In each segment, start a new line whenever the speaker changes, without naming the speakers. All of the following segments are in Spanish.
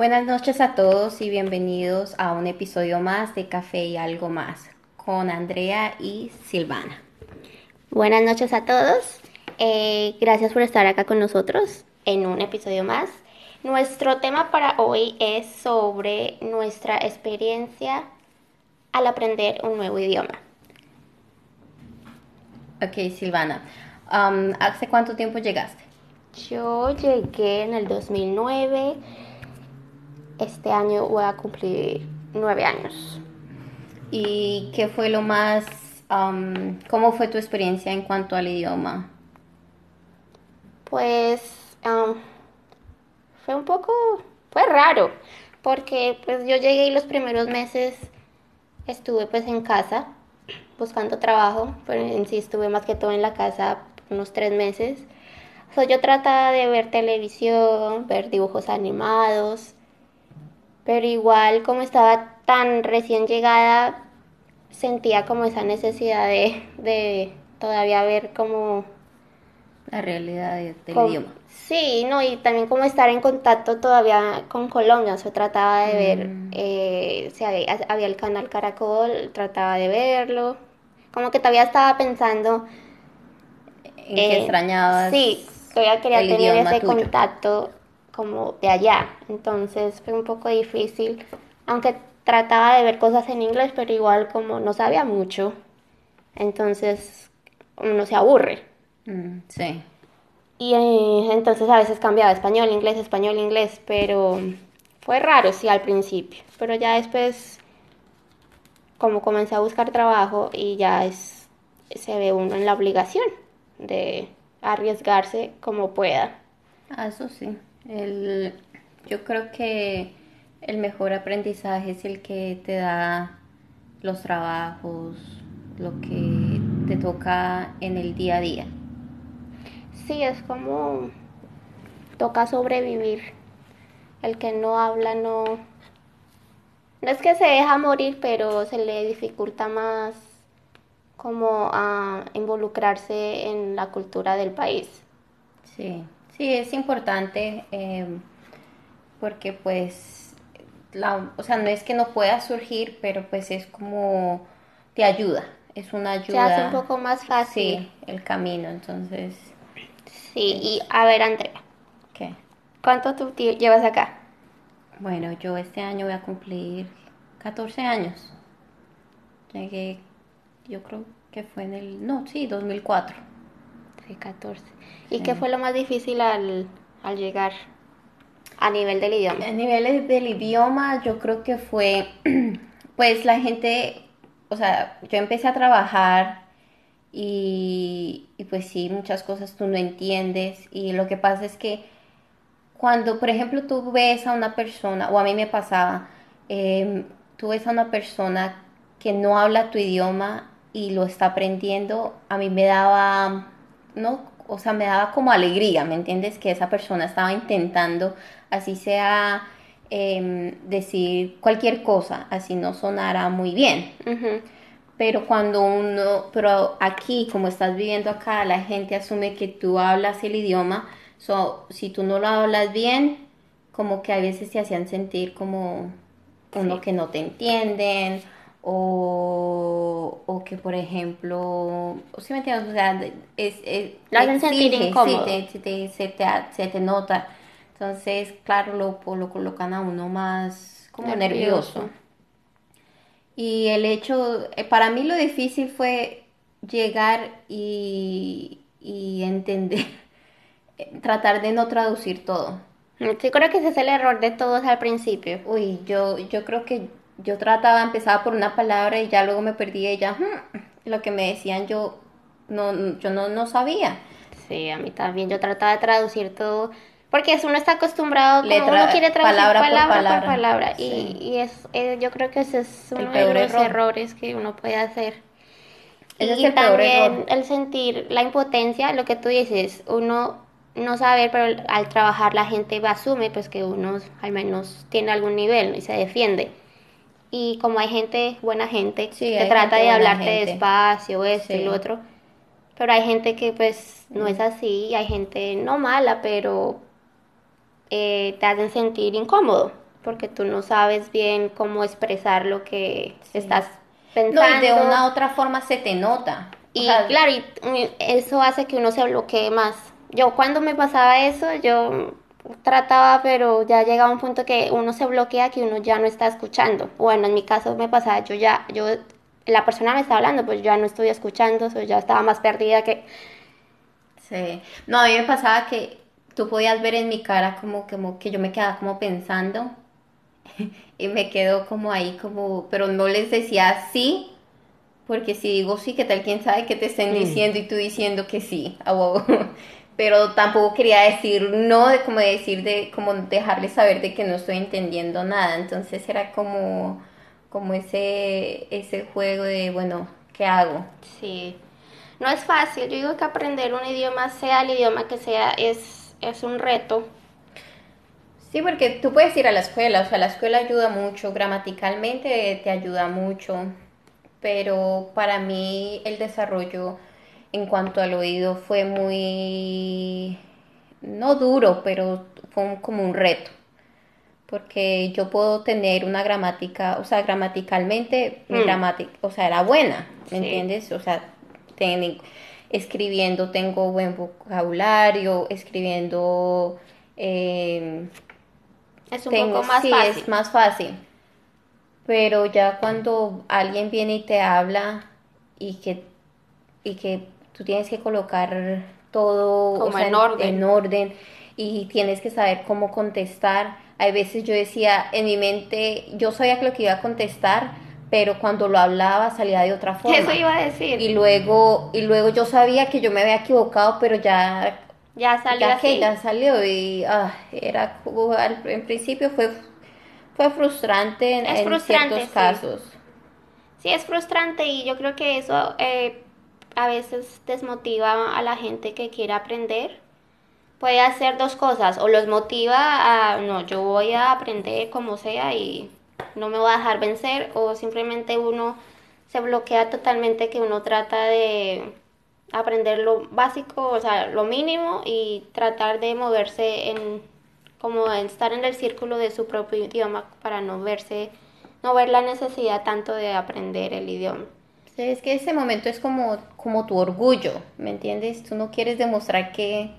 Buenas noches a todos y bienvenidos a un episodio más de Café y algo más con Andrea y Silvana.
Buenas noches a todos. Eh, gracias por estar acá con nosotros en un episodio más. Nuestro tema para hoy es sobre nuestra experiencia al aprender un nuevo idioma.
Ok, Silvana. Um, ¿Hace cuánto tiempo llegaste?
Yo llegué en el 2009. Este año voy a cumplir nueve años.
¿Y qué fue lo más... Um, ¿Cómo fue tu experiencia en cuanto al idioma?
Pues um, fue un poco... Fue raro, porque pues yo llegué y los primeros meses estuve pues en casa buscando trabajo, pero en sí estuve más que todo en la casa unos tres meses. yo trataba de ver televisión, ver dibujos animados, pero igual como estaba tan recién llegada, sentía como esa necesidad de, de todavía ver como...
La realidad del idioma.
Sí, no, y también como estar en contacto todavía con Colombia, o sea, trataba de ver, mm. eh, si había, había, el canal Caracol, trataba de verlo, como que todavía estaba pensando...
En que extrañabas.
Sí, todavía quería tener ese contacto como de allá, entonces fue un poco difícil, aunque trataba de ver cosas en inglés, pero igual como no sabía mucho, entonces uno se aburre.
Mm, sí.
Y eh, entonces a veces cambiaba español, inglés, español, inglés, pero fue raro, sí, al principio. Pero ya después, como comencé a buscar trabajo y ya es, se ve uno en la obligación de arriesgarse como pueda.
Ah, eso sí. El, yo creo que el mejor aprendizaje es el que te da los trabajos, lo que te toca en el día a día
sí, es como toca sobrevivir. El que no habla no... No es que se deja morir, pero se le dificulta más como a involucrarse en la cultura del país.
Sí, sí, es importante em, porque pues, la, o sea, no es que no pueda surgir, pero pues es como te ayuda, es una ayuda. Se
hace un poco más fácil.
Sí, el camino, entonces
Sí, y a ver, Andrea.
¿Qué?
¿Cuánto tú llevas acá?
Bueno, yo este año voy a cumplir 14 años. Llegué, yo creo que fue en el, no, sí, 2004.
Sí, 14. ¿Y qué fue lo más difícil al, al llegar a nivel del idioma?
A nivel del idioma, yo creo que fue, pues la gente, o sea, yo empecé a trabajar y, pues sí, muchas cosas tú no entiendes y lo que pasa es que cuando, por ejemplo, tú ves a una persona, o a mí me pasaba, em, tú ves a una persona que no habla tu idioma y lo está aprendiendo, a mí me daba, ¿no? O sea, me daba como alegría, ¿me entiendes? Que esa persona estaba intentando, así sea, em, decir cualquier cosa, así no sonara muy bien pero cuando uno, pero aquí, como estás viviendo acá, la gente asume que tú hablas el idioma, so, si tú no lo hablas bien, como que a veces te hacían sentir como uno que no te entienden, o, o que por ejemplo, si me entiendes, o sea, es, es
hacen sentir incómodo.
Sí, te, se, te, se te nota. Entonces, claro, lo, lo colocan a uno más como nervioso. Y el hecho, eh, para mí lo difícil fue llegar y, entender, tratar de no traducir todo.
Sí, creo que ese es el error de todos al principio.
Uy, yo, yo creo que yo trataba, empezaba por una palabra y ya luego me perdía y ya, hmm, lo que me decían yo no, yo no, no sabía.
Sí, a mí también, yo trataba de traducir todo porque uno está acostumbrado, como uno quiere traducir palabra, por palabra. Y, es, eh, yo creo que ese es uno de los errores que uno puede hacer. y también el sentir la impotencia, lo que tú dices, uno no sabe, pero al trabajar la gente asume pues que uno al menos tiene algún nivel y se defiende. Y como hay gente, buena gente, que trata de hablarte despacio, esto y lo otro, pero hay gente que pues no es así, hay gente no mala, pero eh, te hacen sentir incómodo. porque tú no sabes bien cómo expresar lo que estás pensando.
No, y de una u otra forma se te nota.
Y claro, y eso hace que uno se bloquee más. Yo cuando me pasaba eso, yo trataba, pero ya llegaba un punto que uno se bloquea, que uno ya no está escuchando. Bueno, en mi caso me pasaba, yo ya, yo, la persona me estaba hablando, pues ya no estoy escuchando, ya estaba más perdida que...
Sí, no, a mí me pasaba que tú podías ver en mi cara como, como que yo me quedaba como pensando y me quedo como ahí como, pero no les decía sí, porque si digo sí, ¿qué tal? ¿Quién sabe qué te estén mm. diciendo y tú diciendo que sí? pero tampoco quería decir no, de como decir, de como dejarles saber de que no estoy entendiendo nada. Entonces era como, como ese, ese juego de, bueno, ¿qué hago?
Sí, no es fácil. Yo digo que aprender un idioma, sea el idioma que sea, es, es un reto.
Sí, porque tú puedes ir a la escuela, o sea, la escuela ayuda mucho, gramaticalmente te ayuda mucho, pero para mí el desarrollo en cuanto al oído fue muy, no duro, pero fue como un reto. Porque yo puedo tener una gramática, o sea, gramaticalmente, mi mm. gramática, o sea, era buena, ¿me entiendes? O sea, escribiendo tengo buen vocabulario, escribiendo...
Eh, es un poco más sí, fácil.
es más fácil. Pero ya cuando alguien viene y te habla y que, y que tú tienes que colocar todo
en, orden.
en orden y tienes que saber cómo contestar. Hay veces yo decía en mi mente, yo sabía que lo que iba a contestar, pero cuando lo hablaba salía de otra forma.
Eso iba a decir.
Y luego, y luego yo sabía que yo me había equivocado, pero ya
ya salió
ya salió y ah, era en principio fue fue frustrante en, ciertos casos.
Sí, es frustrante y yo creo que eso eh, a veces desmotiva a la gente que quiere aprender. Puede hacer dos cosas, o los motiva a, no, yo voy a aprender como sea y no me voy a dejar vencer, o simplemente uno se bloquea totalmente que uno trata de aprender lo básico, o sea, lo mínimo y tratar de moverse en, como estar en el círculo de su propio idioma para no verse, no ver la necesidad tanto de aprender el idioma
es que ese momento es como, como tu orgullo, ¿me entiendes? Tú no quieres demostrar que,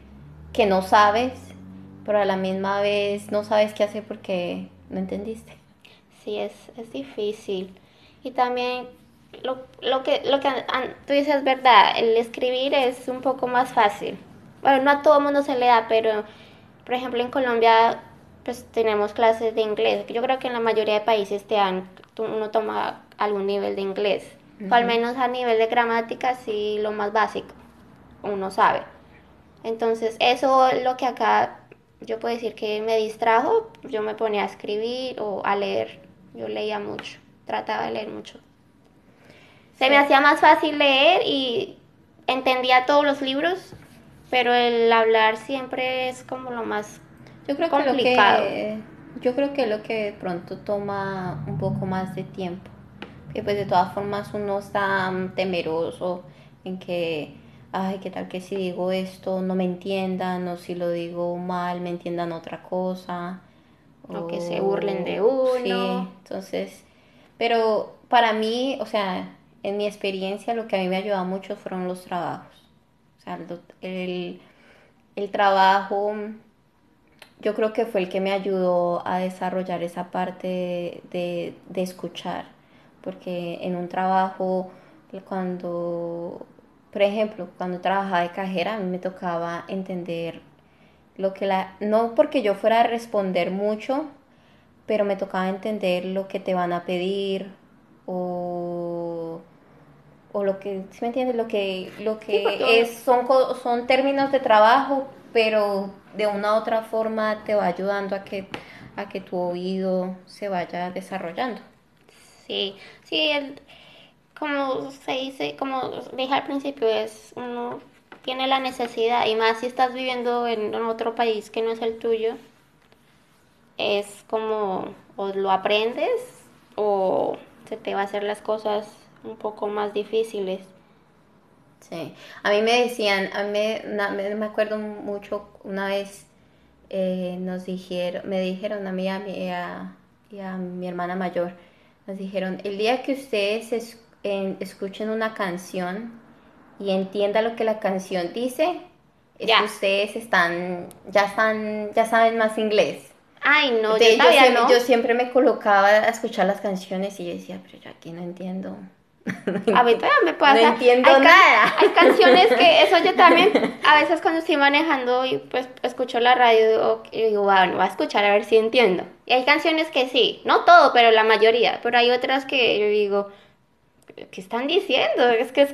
que no sabes, pero a la misma vez no sabes qué hacer porque no entendiste.
Sí, es, es difícil. Y también lo, lo, que, lo que tú dices es verdad, el escribir es un poco más fácil. Bueno, no a todo mundo se le da, pero por ejemplo en Colombia pues tenemos clases de inglés. Yo creo que en la mayoría de países te dan, uno toma algún nivel de inglés al menos a nivel de gramática, sí, lo más básico, uno sabe. Entonces, eso es lo que acá yo puedo decir que me distrajo. Yo me ponía a escribir o a leer. Yo leía mucho, trataba de leer mucho. Se me hacía más fácil leer y entendía todos los libros, pero el hablar siempre es como lo más yo creo complicado.
Que yo creo que lo que de pronto toma un poco más de tiempo que pues de todas formas uno está temeroso en que, ay, qué tal que si digo esto no me entiendan o si lo digo mal me entiendan otra cosa.
O, que se burlen de uno.
Sí, entonces, pero para mí, o sea, en mi experiencia lo que a mí me ayudado mucho fueron los trabajos. O sea, el, el trabajo yo creo que fue el que me ayudó a desarrollar esa parte de, de escuchar porque en un trabajo, cuando, por ejemplo, cuando trabajaba de cajera, a mí me tocaba entender lo que la, no porque yo fuera a responder mucho, pero me tocaba entender lo que te van a pedir o, o lo que, ¿sí me entiendes? Lo que, lo que es, son, son términos de trabajo, pero de una u otra forma te va ayudando a que, a que tu oído se vaya desarrollando.
Sí, sí, el, como se dice, como dije al principio, es uno tiene la necesidad, y más si estás viviendo en, otro país que no es el tuyo, es como o lo aprendes o se te va a hacer las cosas un poco más difíciles.
Sí, a mí me decían, a mí me, me acuerdo mucho una vez eh, nos dijeron, me dijeron a mí y a, mi hermana mayor, nos dijeron, el día que ustedes escuchen una canción y entiendan lo que la canción dice, es que ustedes están, ya están, ya saben más inglés.
Ay, no,
yo, siempre, no. yo siempre me colocaba a escuchar las canciones y yo decía, pero yo aquí no entiendo.
A mí todavía me pasa.
No entiendo nada.
Hay canciones que, eso yo también, a veces cuando estoy manejando y pues escucho la radio y digo, bueno, voy a escuchar a ver si entiendo. Y hay canciones que sí, no todo, pero la mayoría. Pero hay otras que yo digo, ¿qué están diciendo? Es que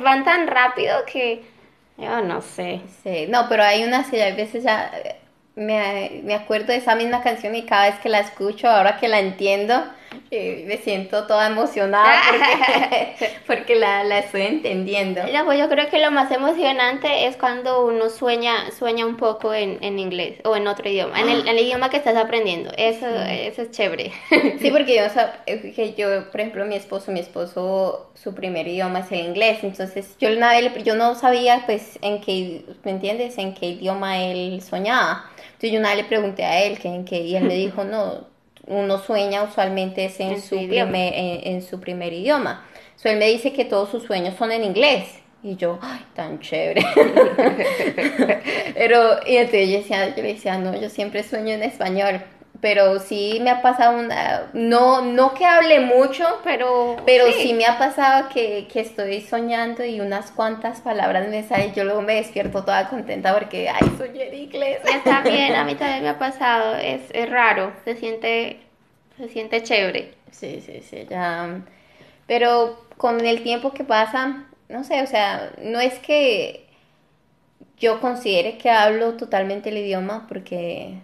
van tan rápido que yo no sé.
Sí, no, pero hay unas que a veces ya me, me, acuerdo de esa misma canción y cada vez que la escucho, ahora que la entiendo, eh, me siento toda emocionada porque, la, la, estoy entendiendo.
Pues yo creo que lo más emocionante es cuando uno sueña, sueña un poco en, en inglés o en otro idioma, en el, el, idioma que estás aprendiendo. Eso, eso es chévere.
sí, porque yo, que yo, por ejemplo, mi esposo, mi esposo, su primer idioma es el inglés, entonces yo, una vez, yo no sabía, pues, en qué, ¿me entiendes? En qué idioma él soñaba. Entonces yo una vez le pregunté a él que en qué, y él me dijo, no, uno sueña usualmente es en, su, primer, en, su primer idioma. So, él me dice que todos sus sueños son en inglés. Y yo, ay, tan chévere. Pero, y entonces yo, decía, yo le decía, no, yo siempre sueño en español pero sí me ha pasado una, no, no que hable mucho, pero, pero sí. me ha pasado que, que, estoy soñando y unas cuantas palabras me salen, yo luego me despierto toda contenta porque, ay, soñé en inglés.
Está bien, a mí también me ha pasado, es, es raro, se siente, se siente chévere.
Sí, sí, sí, ya, pero con el tiempo que pasa, no sé, o sea, no es que yo considere que hablo totalmente el idioma porque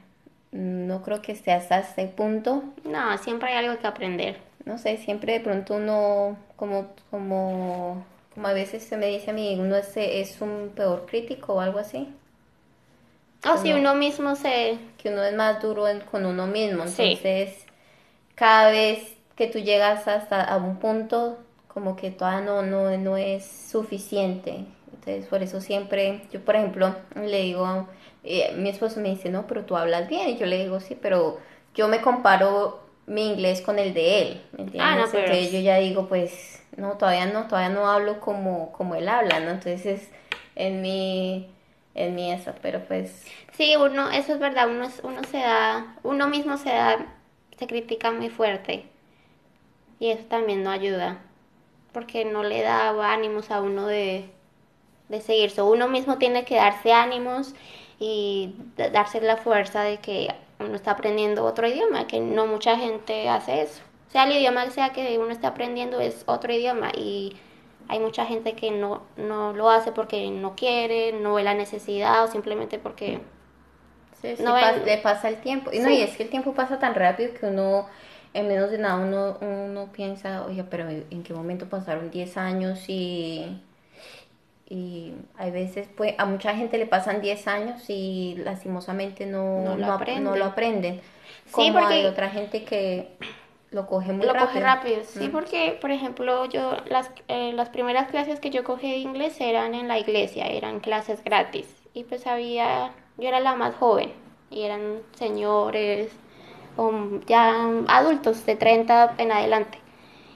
no creo que esté hasta este punto.
No, siempre hay algo que aprender.
No sé, siempre de pronto uno, como, como, como a veces se me dice a mí, uno es, es un peor crítico o algo así.
O si uno mismo se...
Que uno es más duro con uno mismo. Entonces, cada vez que tú llegas hasta a un punto, como que todavía no, no, no es suficiente. Entonces, por eso siempre, yo por ejemplo, le digo mi esposo me dice, no, pero tú hablas bien. Y yo le digo, sí, pero yo me comparo mi inglés con el de él, ¿me entiendes? Ah, no, pero... yo ya digo, pues, no, todavía no, todavía no hablo como, como él habla, ¿no? Entonces, en mi, en mi eso, pero pues...
Sí, uno, eso es verdad, uno, uno se da, uno mismo se da, se critica muy fuerte. Y eso también no ayuda, porque no le da ánimos a uno de, de seguir. So, uno mismo tiene que darse ánimos y darse la fuerza de que uno está aprendiendo otro idioma, que no mucha gente hace eso. Sea el idioma que sea que uno está aprendiendo es otro idioma y hay mucha gente que no, no lo hace porque no quiere, no ve la necesidad o simplemente porque
no le pasa el tiempo. Y no, y es que el tiempo pasa tan rápido que uno en menos de nada uno, uno piensa, oye, pero ¿en qué momento pasaron 10 años y y hay veces, pues, a mucha gente le pasan 10 años y lastimosamente no, no, lo, aprenden. sí, porque hay otra gente que lo coge muy
lo
rápido.
Coge rápido, sí, mm. porque, por ejemplo, yo, las, eh, las primeras clases que yo cogí de inglés eran en la iglesia, eran clases gratis. Y pues había, yo era la más joven, y eran señores, o ya adultos de 30 en adelante.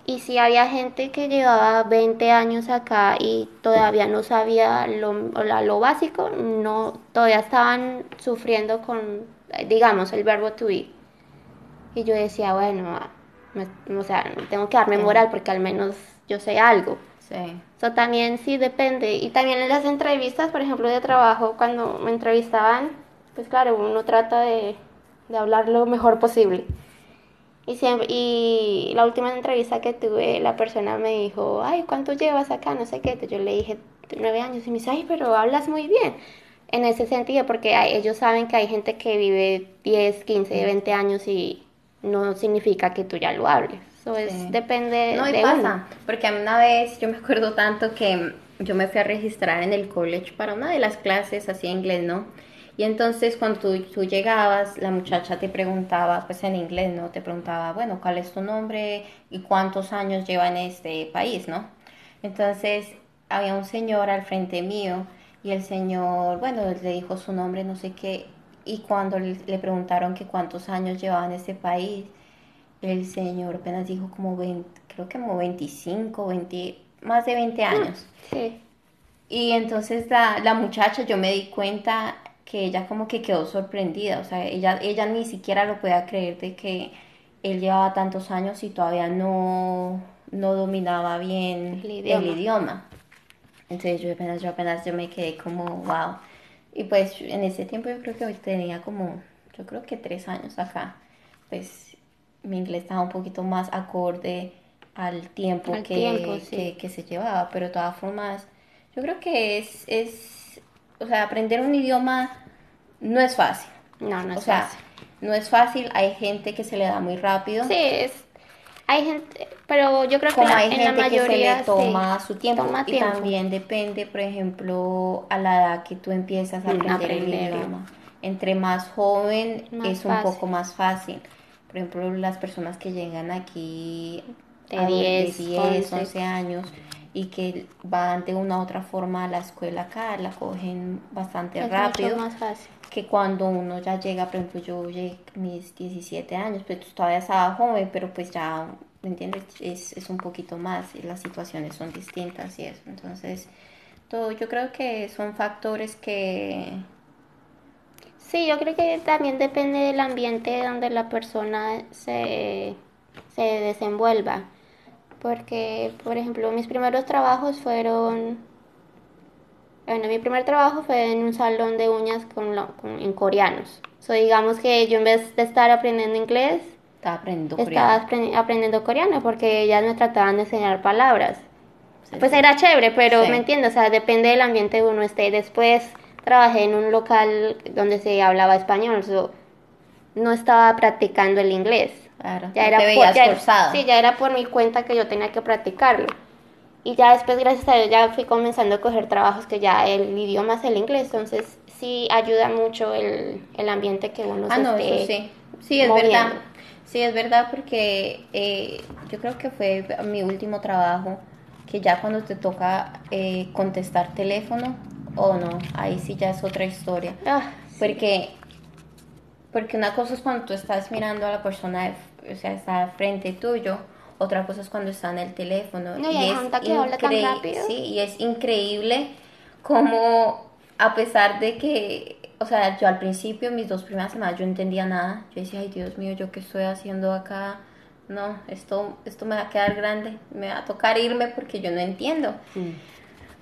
Y si había gente que llevaba 20 años acá y todavía no sabía lo, lo básico, no, todavía estaban sufriendo con, digamos, el verbo to be. Y yo decía, bueno, o sea, tengo que darme moral porque al menos yo sé algo. Sí. Eso también sí depende. Y también en las entrevistas, por ejemplo, de trabajo, cuando me entrevistaban, pues claro, uno trata de, de hablar lo mejor posible. Y, siempre, y la última entrevista que tuve, la persona me dijo, ay, ¿cuánto llevas acá? No sé qué. Yo le dije, nueve años. Y me dice, ay, pero hablas muy bien. En ese sentido, porque ellos saben que hay gente que vive 10, 15, 20 años y no significa que tú ya lo hables. Eso es, depende
no, y pasa, porque a mí una vez, yo me acuerdo tanto que yo me fui a registrar en el college para una de las clases así en inglés, ¿no? Y entonces cuando tú, llegabas, la muchacha te preguntaba, pues en inglés, ¿no? Te preguntaba, bueno, ¿cuál es tu nombre y cuántos años lleva en este país, ¿no? Entonces había un señor al frente mío y el señor, bueno, le dijo su nombre, no sé qué, y cuando le preguntaron que cuántos años llevaba en este país, el señor apenas dijo como 20, creo que como 25, 20, más de 20 años. Sí. Y entonces la, la muchacha, yo me di cuenta que ella como que quedó sorprendida, o sea, ella, ella ni siquiera lo podía creer de que él llevaba tantos años y todavía no, no dominaba bien el idioma. Entonces yo apenas, yo apenas yo me quedé como, wow. Y pues en ese tiempo yo creo que tenía como, yo creo que tres años acá. Pues mi inglés estaba un poquito más acorde al tiempo, que, que, se llevaba, pero de todas formas, yo creo que es, es, o sea, aprender un idioma no es fácil.
No, no es o sea,
No es fácil, hay gente que se le da muy rápido.
Sí, es, hay gente, pero yo creo que
hay en gente la mayoría, que se le toma su tiempo y también depende, por ejemplo, a la edad que tú empiezas a mm, aprender, el idioma. Entre más joven es un poco más fácil. Por ejemplo, las personas que llegan aquí
de 10, 10
11. años y que van de una u otra forma a la escuela acá, la cogen bastante es rápido.
más fácil.
Que cuando uno ya llega, por ejemplo, yo llegué a mis 17 años, pues todavía estaba joven, pero pues ya, ¿me entiendes? Es, es un poquito más y las situaciones son distintas y eso. Entonces, todo, yo creo que son factores que...
Sí, yo creo que también depende del ambiente donde la persona se, se desenvuelva porque, por ejemplo, mis primeros trabajos fueron... Bueno, mi primer trabajo fue en un salón de uñas con, en coreanos. So, digamos que yo en vez de estar aprendiendo inglés,
estaba aprendiendo
coreano. aprendiendo coreano porque ellas me trataban de enseñar palabras. pues era chévere, pero me entiendo, o sea, depende del ambiente que uno esté. Después trabajé en un local donde se hablaba español, so, no estaba practicando el inglés.
Claro, ya era te por,
sí, ya era por mi cuenta que yo tenía que practicarlo. Y ya después, gracias a Dios, ya fui comenzando a coger trabajos que ya el idioma es el inglés, entonces sí ayuda mucho el, el ambiente que uno
ah, no, eso sí. Sí, es verdad. Sí, es verdad porque eh, yo creo que fue mi último trabajo, que ya cuando te toca eh, contestar teléfono o no, ahí sí ya es otra historia. Ah, porque, porque una cosa es cuando tú estás mirando a la persona o sea, está frente tuyo. Otra cosa es cuando está en el teléfono.
No, y, es increíble,
sí, y es increíble como a pesar de que, o sea, yo al principio, mis dos primeras semanas, yo entendía nada. Yo decía, ay Dios mío, ¿yo qué estoy haciendo acá? No, esto, esto me va a quedar grande, me va a tocar irme porque yo no entiendo.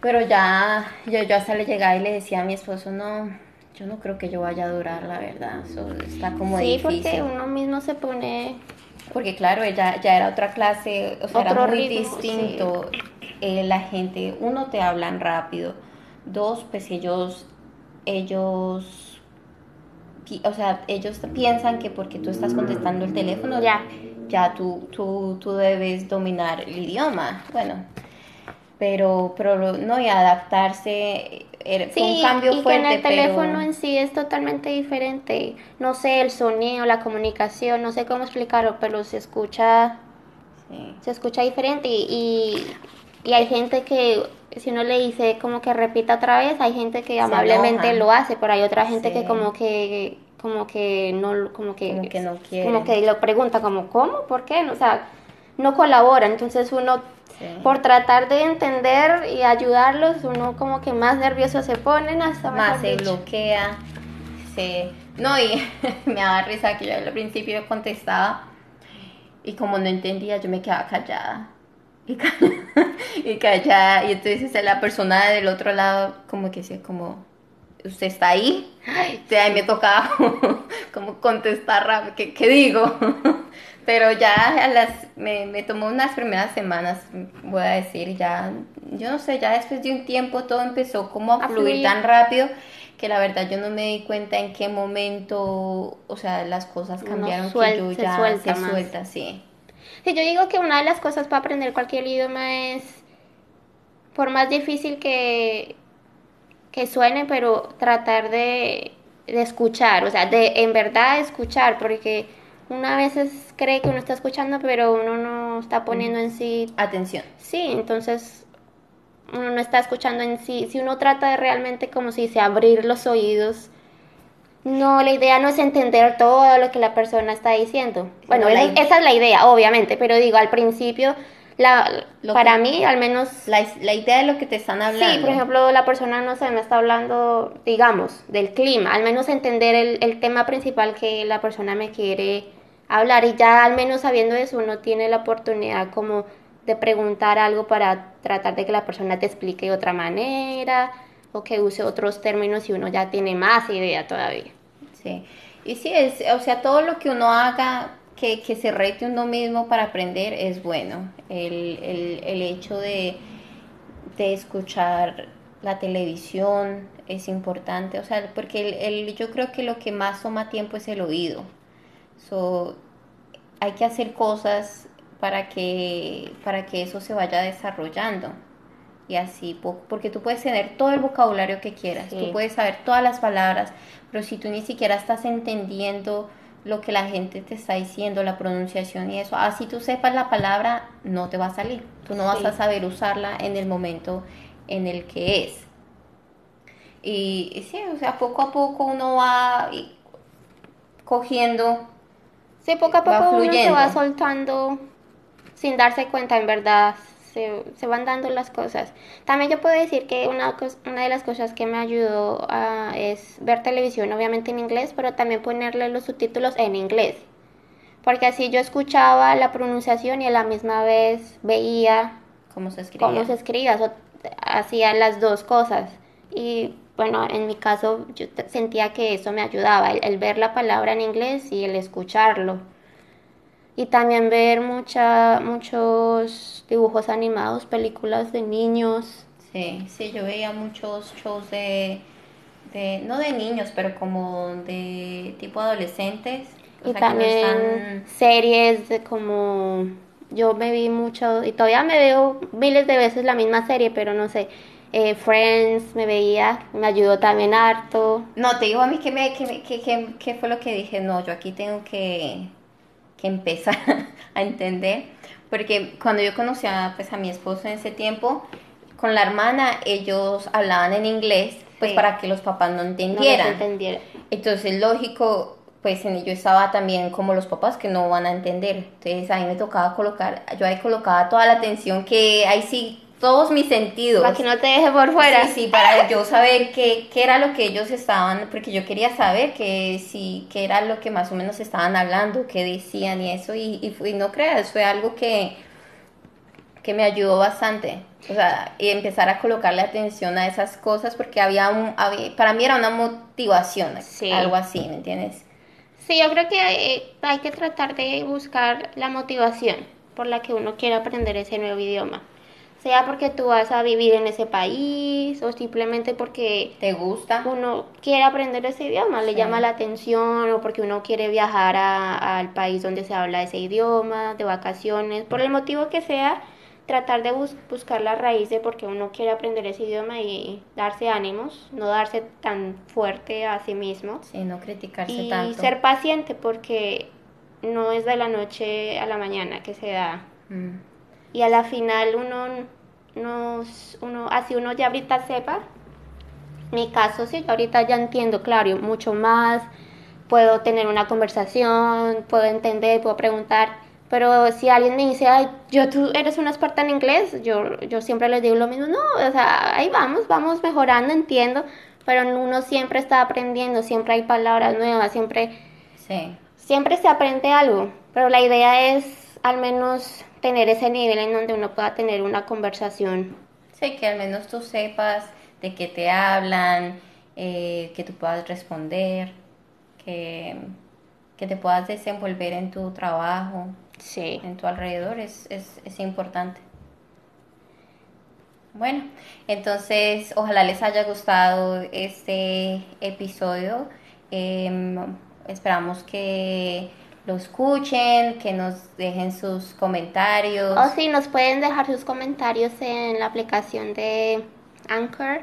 Pero ya, yo, yo hasta le llegaba y le decía a mi esposo, no, yo no creo que yo vaya a durar, la verdad. Eso está como
sí,
difícil.
porque uno mismo se pone...
Porque claro, ella ya era otra clase, o sea, era muy distinto. Eh, la gente, uno, te hablan rápido. Dos, pues ellos, ellos, o sea, ellos piensan que porque tú estás contestando el teléfono, ya, ya tú, tú, tú debes dominar el idioma. Bueno, pero, pero no, y adaptarse sí, un cambio y que
en el teléfono en sí es totalmente diferente. No sé, el sonido, la comunicación, no sé cómo explicarlo, pero se escucha, se escucha diferente y, y, hay gente que si uno le dice como que repita otra vez, hay gente que amablemente lo hace, pero hay otra gente que como que como que no como que,
como que no quiere.
como que lo pregunta como ¿cómo? ¿Por qué? O sea, no colabora, entonces uno por tratar de entender y ayudarlos, uno como que más nervioso se pone, hasta
más se bloquea, se... No, y me daba risa que yo al principio contestaba y como no entendía, yo me quedaba callada. Y, callada, y entonces la persona del otro lado como que decía como, ¿usted está ahí? Entonces ahí me tocaba como, contestar rápido, ¿qué, qué digo? Pero ya a las, me, me, tomó unas primeras semanas, voy a decir, ya, yo no sé, ya después de un tiempo todo empezó como a, fluir, tan rápido que la verdad yo no me di cuenta en qué momento, o sea, las cosas cambiaron, que yo ya se suelta, sí.
Sí, yo digo que una de las cosas para aprender cualquier idioma es, por más difícil que, que suene, pero tratar de, de escuchar, o sea, de en verdad escuchar, porque una veces cree que uno está escuchando, pero uno no está poniendo en sí
atención.
Sí, entonces uno no está escuchando en sí. Si uno trata de realmente como si se abrir los oídos No, la idea no es entender todo lo que la persona está diciendo. Bueno, esa, es la idea, obviamente, pero digo, al principio, la, para mí, al menos...
La, idea de lo que te están hablando.
Sí, por ejemplo, la persona, no sé, me está hablando, digamos, del clima, al menos entender el, el tema principal que la persona me quiere hablar y ya al menos sabiendo eso uno tiene la oportunidad como de preguntar algo para tratar de que la persona te explique de otra manera o que use otros términos y uno ya tiene más idea todavía.
Sí, y sí, es, o sea, todo lo que uno haga que, que se rete uno mismo para aprender es bueno. El, el, el hecho de, de, escuchar la televisión es importante, o sea, porque el, yo creo que lo que más toma tiempo es el oído. So, hay que hacer cosas para que, para que eso se vaya desarrollando. Y así, porque tú puedes tener todo el vocabulario que quieras, tú puedes saber todas las palabras, pero si tú ni siquiera estás entendiendo lo que la gente te está diciendo, la pronunciación y eso, así tú sepas la palabra, no te va a salir. Tú no vas a saber usarla en el momento en el que es. Y, y sí, o sea, poco a poco uno va cogiendo.
Sí, poco a poco uno se va soltando sin darse cuenta, en verdad, se, se, van dando las cosas. También yo puedo decir que una, una de las cosas que me ayudó a, es ver televisión, obviamente en inglés, pero también ponerle los subtítulos en inglés. Porque así yo escuchaba la pronunciación y a la misma vez veía
cómo se escribía.
Cómo se escribía, hacía las dos cosas. Y bueno, en mi caso yo sentía que eso me ayudaba, el ver la palabra en inglés y el escucharlo y también ver mucha, muchos dibujos animados, películas de niños.
Sí, sí, yo veía muchos shows de, de no de niños, pero como de tipo adolescentes.
Y también series de como, yo me vi mucho, y todavía me veo miles de veces la misma serie, pero no sé, eh, Friends me veía, me ayudó también harto.
No, te digo a mí que, me, que, que, que fue lo que dije, no, yo aquí tengo que que empezar a entender, porque cuando yo conocí a, pues, a mi esposo en ese tiempo, con la hermana ellos hablaban en inglés, pues para que los papás no entendieran. Entonces, lógico, pues en ello estaba también como los papás que no van a entender. Entonces, a mí me tocaba colocar, yo ahí colocaba toda la atención que ahí sí todos mis sentidos.
Para que no te deje por fuera.
Sí, sí, para yo saber qué, qué, era lo que ellos estaban, porque yo quería saber que sí, qué era lo que más o menos estaban hablando, qué decían y eso, y, y, no creas, fue algo que, que me ayudó bastante. O sea, y empezar a colocarle atención a esas cosas, porque había un, para mí era una motivación, algo así, ¿me entiendes?
Sí, yo creo que hay, hay que tratar de buscar la motivación por la que uno quiere aprender ese nuevo idioma sea porque tú vas a vivir en ese país o simplemente porque
te gusta.
uno quiere aprender ese idioma le llama la atención o porque uno quiere viajar al país donde se habla ese idioma de vacaciones por el motivo que sea tratar de buscar la raíz de por qué uno quiere aprender ese idioma y darse ánimos no darse tan fuerte a sí mismo.
Sí no criticarse
y
tanto.
y ser paciente porque no es de la noche a la mañana que se da. Mm y a la final uno, no uno así uno ya ahorita sepa, mi caso sí, yo ahorita ya entiendo, claro, mucho más, puedo tener una conversación, puedo entender, puedo preguntar, pero si alguien me dice, ay, yo tú eres una experta en inglés, yo, yo siempre les digo lo mismo, no, o sea, ahí vamos, vamos mejorando, entiendo, pero uno siempre está aprendiendo, siempre hay palabras nuevas, siempre,
sí.
siempre se aprende algo, pero la idea es al menos tener ese nivel en donde uno pueda tener una conversación.
Sí, que al menos tú sepas de qué te hablan, eh, que tú puedas responder, que, que, te puedas desenvolver en tu trabajo,
sí.
en tu alrededor, es, es, es importante. Bueno, entonces ojalá les haya gustado este episodio. Em, esperamos que lo escuchen, que nos dejen sus comentarios.
O si nos pueden dejar sus comentarios en la aplicación de Anchor.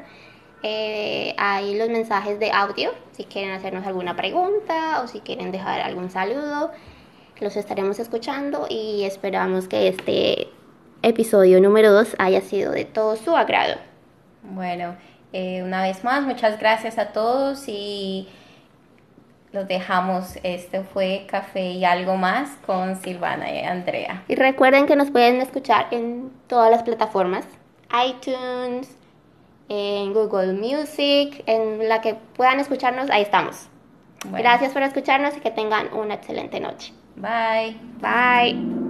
Eh, hay los mensajes de audio, si quieren hacernos alguna pregunta o si quieren dejar algún saludo, los estaremos escuchando y esperamos que este episodio número 2 haya sido de todo su agrado.
Bueno, eh, una vez más, muchas gracias a todos y los dejamos. Este fue Café y algo más con Silvana y Andrea.
Y recuerden que nos pueden escuchar en todas las plataformas, iTunes, en Google Music, en la que puedan escucharnos, ahí estamos. Gracias por escucharnos y que tengan una excelente noche.
Bye.
Bye.